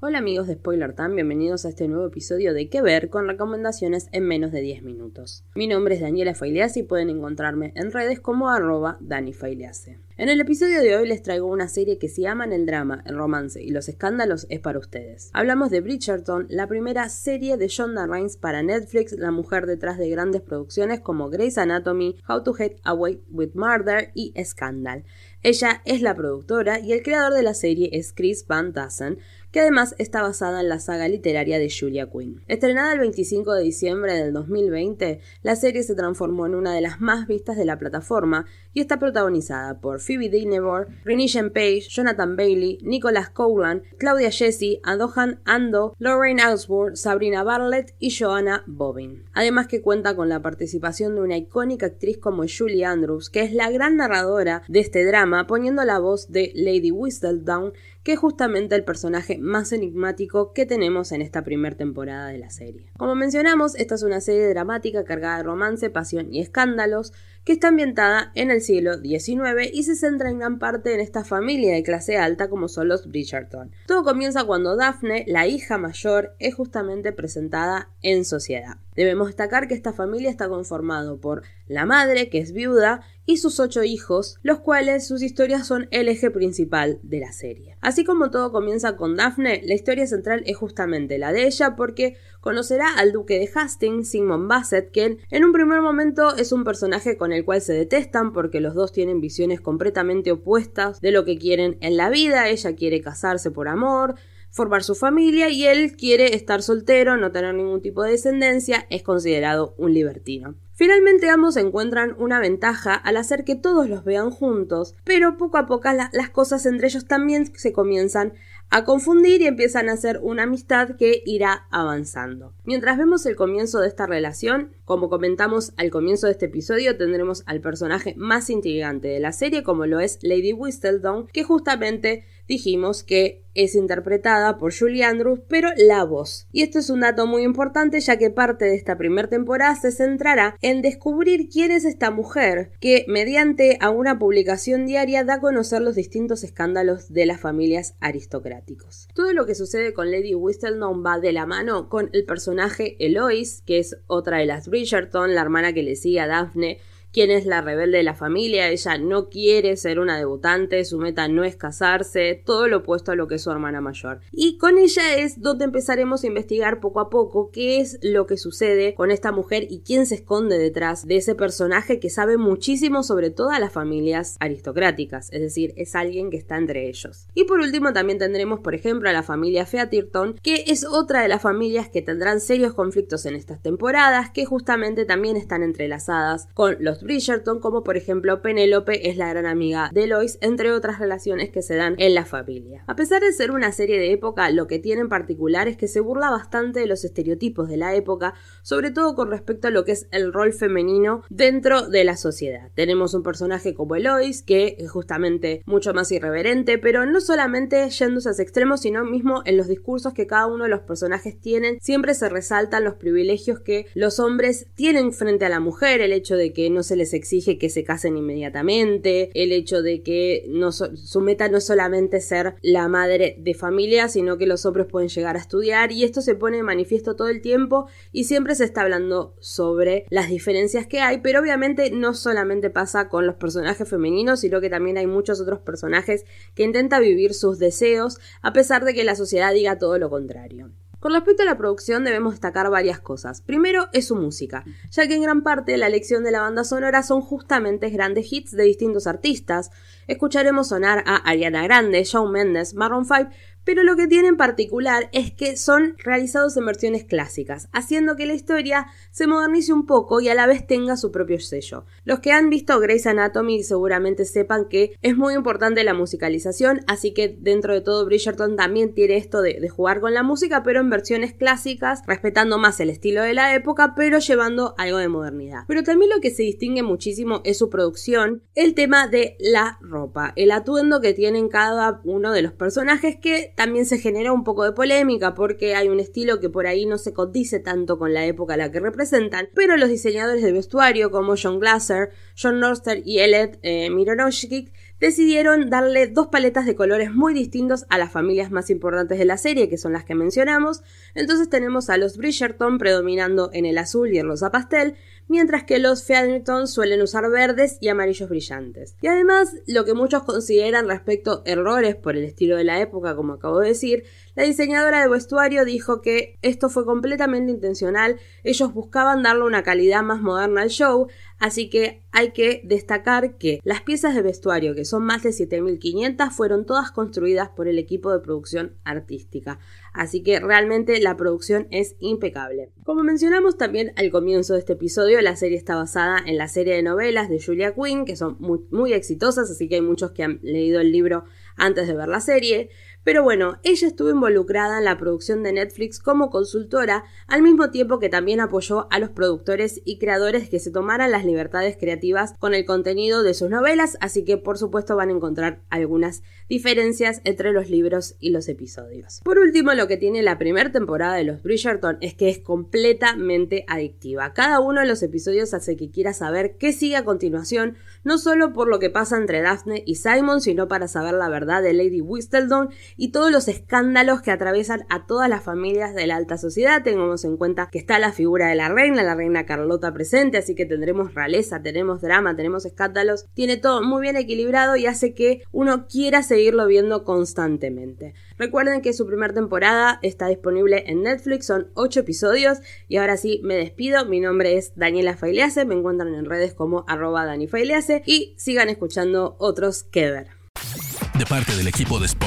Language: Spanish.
Hola amigos de Spoiler Time, bienvenidos a este nuevo episodio de ¿Qué ver? con recomendaciones en menos de 10 minutos. Mi nombre es Daniela Failease y pueden encontrarme en redes como arroba Dani En el episodio de hoy les traigo una serie que si aman el drama, el romance y los escándalos es para ustedes. Hablamos de Bridgerton, la primera serie de Shonda Rhimes para Netflix, la mujer detrás de grandes producciones como Grey's Anatomy, How to Get Away with Murder y Scandal. Ella es la productora y el creador de la serie es Chris Van Tassen, que además está basada en la saga literaria de Julia Quinn. Estrenada el 25 de diciembre del 2020, la serie se transformó en una de las más vistas de la plataforma y está protagonizada por Phoebe Dynevor, Renée Page, Jonathan Bailey, Nicholas Cowland, Claudia Jesse, Adohan Ando, Lorraine Osborne, Sabrina Bartlett y Joanna Bobbin. Además que cuenta con la participación de una icónica actriz como Julie Andrews, que es la gran narradora de este drama, poniendo la voz de Lady Whistledown que es justamente el personaje más enigmático que tenemos en esta primera temporada de la serie. Como mencionamos, esta es una serie dramática cargada de romance, pasión y escándalos, que está ambientada en el siglo XIX y se centra en gran parte en esta familia de clase alta como son los Bridgerton. Todo comienza cuando Daphne, la hija mayor, es justamente presentada en sociedad. Debemos destacar que esta familia está conformado por la madre, que es viuda, y sus ocho hijos, los cuales sus historias son el eje principal de la serie. Así como todo comienza con Daphne, la historia central es justamente la de ella porque conocerá al duque de Hastings, Simon Bassett, que en un primer momento es un personaje con el cual se detestan porque los dos tienen visiones completamente opuestas de lo que quieren en la vida, ella quiere casarse por amor, formar su familia y él quiere estar soltero, no tener ningún tipo de descendencia, es considerado un libertino. Finalmente ambos encuentran una ventaja al hacer que todos los vean juntos, pero poco a poco las cosas entre ellos también se comienzan a confundir y empiezan a hacer una amistad que irá avanzando. Mientras vemos el comienzo de esta relación, como comentamos al comienzo de este episodio, tendremos al personaje más intrigante de la serie, como lo es Lady Whistledown, que justamente dijimos que es interpretada por Julie Andrews, pero la voz. Y esto es un dato muy importante ya que parte de esta primera temporada se centrará en descubrir quién es esta mujer que mediante una publicación diaria da a conocer los distintos escándalos de las familias aristocráticos. Todo lo que sucede con Lady Whistledown va de la mano con el personaje Eloise, que es otra de las Bridgerton, la hermana que le sigue a Daphne quién es la rebelde de la familia, ella no quiere ser una debutante, su meta no es casarse, todo lo opuesto a lo que es su hermana mayor. Y con ella es donde empezaremos a investigar poco a poco qué es lo que sucede con esta mujer y quién se esconde detrás de ese personaje que sabe muchísimo sobre todas las familias aristocráticas, es decir, es alguien que está entre ellos. Y por último también tendremos, por ejemplo, a la familia Featirton, que es otra de las familias que tendrán serios conflictos en estas temporadas, que justamente también están entrelazadas con los Bridgerton, como por ejemplo Penélope es la gran amiga de Lois, entre otras relaciones que se dan en la familia. A pesar de ser una serie de época, lo que tiene en particular es que se burla bastante de los estereotipos de la época, sobre todo con respecto a lo que es el rol femenino dentro de la sociedad. Tenemos un personaje como Elois, que es justamente mucho más irreverente, pero no solamente yéndose a ese extremo, sino mismo en los discursos que cada uno de los personajes tienen, siempre se resaltan los privilegios que los hombres tienen frente a la mujer, el hecho de que no se les exige que se casen inmediatamente, el hecho de que no su meta no es solamente ser la madre de familia, sino que los hombres pueden llegar a estudiar y esto se pone de manifiesto todo el tiempo y siempre se está hablando sobre las diferencias que hay, pero obviamente no solamente pasa con los personajes femeninos, sino que también hay muchos otros personajes que intentan vivir sus deseos a pesar de que la sociedad diga todo lo contrario. Con respecto a la producción debemos destacar varias cosas. Primero es su música, ya que en gran parte la elección de la banda sonora son justamente grandes hits de distintos artistas. Escucharemos sonar a Ariana Grande, Shawn Mendes, Maroon 5, pero lo que tiene en particular es que son realizados en versiones clásicas, haciendo que la historia se modernice un poco y a la vez tenga su propio sello. Los que han visto Grey's Anatomy seguramente sepan que es muy importante la musicalización, así que dentro de todo Bridgerton también tiene esto de, jugar con la música, pero en versiones clásicas, respetando más el estilo de la época, pero llevando algo de modernidad. Pero también lo que se distingue muchísimo es su producción, el tema de la ropa, el atuendo que tienen cada uno de los personajes que también se generó un poco de polémica porque hay un estilo que por ahí no se condice tanto con la época a la que representan, pero los diseñadores de vestuario como John Glasser, John Norster y Elliot eh, decidieron darle dos paletas de colores muy distintos a las familias más importantes de la serie, que son las que mencionamos. Entonces tenemos a los Bridgerton predominando en el azul y el rosa pastel, mientras que los Featherton suelen usar verdes y amarillos brillantes. Y además, lo que muchos consideran respecto errores por el estilo de la época, como acabo de decir, la diseñadora de vestuario dijo que esto fue completamente intencional, ellos buscaban darle una calidad más moderna al show, así que hay que destacar que las piezas de vestuario, que son más de 7500, fueron todas construidas por el equipo de producción artística. Así que realmente la producción es impecable. Como mencionamos también al comienzo de este episodio, la serie está basada en la serie de novelas de Julia Quinn, que son muy, muy exitosas, así que hay muchos que han leído el libro antes de ver la serie. Pero bueno, ella estuvo involucrada en la producción de Netflix como consultora, al mismo tiempo que también apoyó a los productores y creadores que se tomaran las libertades creativas con el contenido de sus novelas, así que por supuesto van a encontrar algunas diferencias entre los libros y los episodios. Por último, lo que tiene la primera temporada de los Bridgerton es que es completamente adictiva. Cada uno de los episodios hace que quiera saber qué sigue a continuación, no solo por lo que pasa entre Daphne y Simon, sino para saber la verdad de Lady Whistledown y todos los escándalos que atraviesan a todas las familias de la alta sociedad. Tengamos en cuenta que está la figura de la reina, la reina Carlota presente, así que tendremos realeza, tenemos drama, tenemos escándalos. Tiene todo muy bien equilibrado y hace que uno quiera seguirlo viendo constantemente. Recuerden que su primera temporada está disponible en Netflix, son 8 episodios y ahora sí me despido. Mi nombre es Daniela Failease, me encuentran en redes como arroba Dani y sigan escuchando otros que ver. De parte del equipo de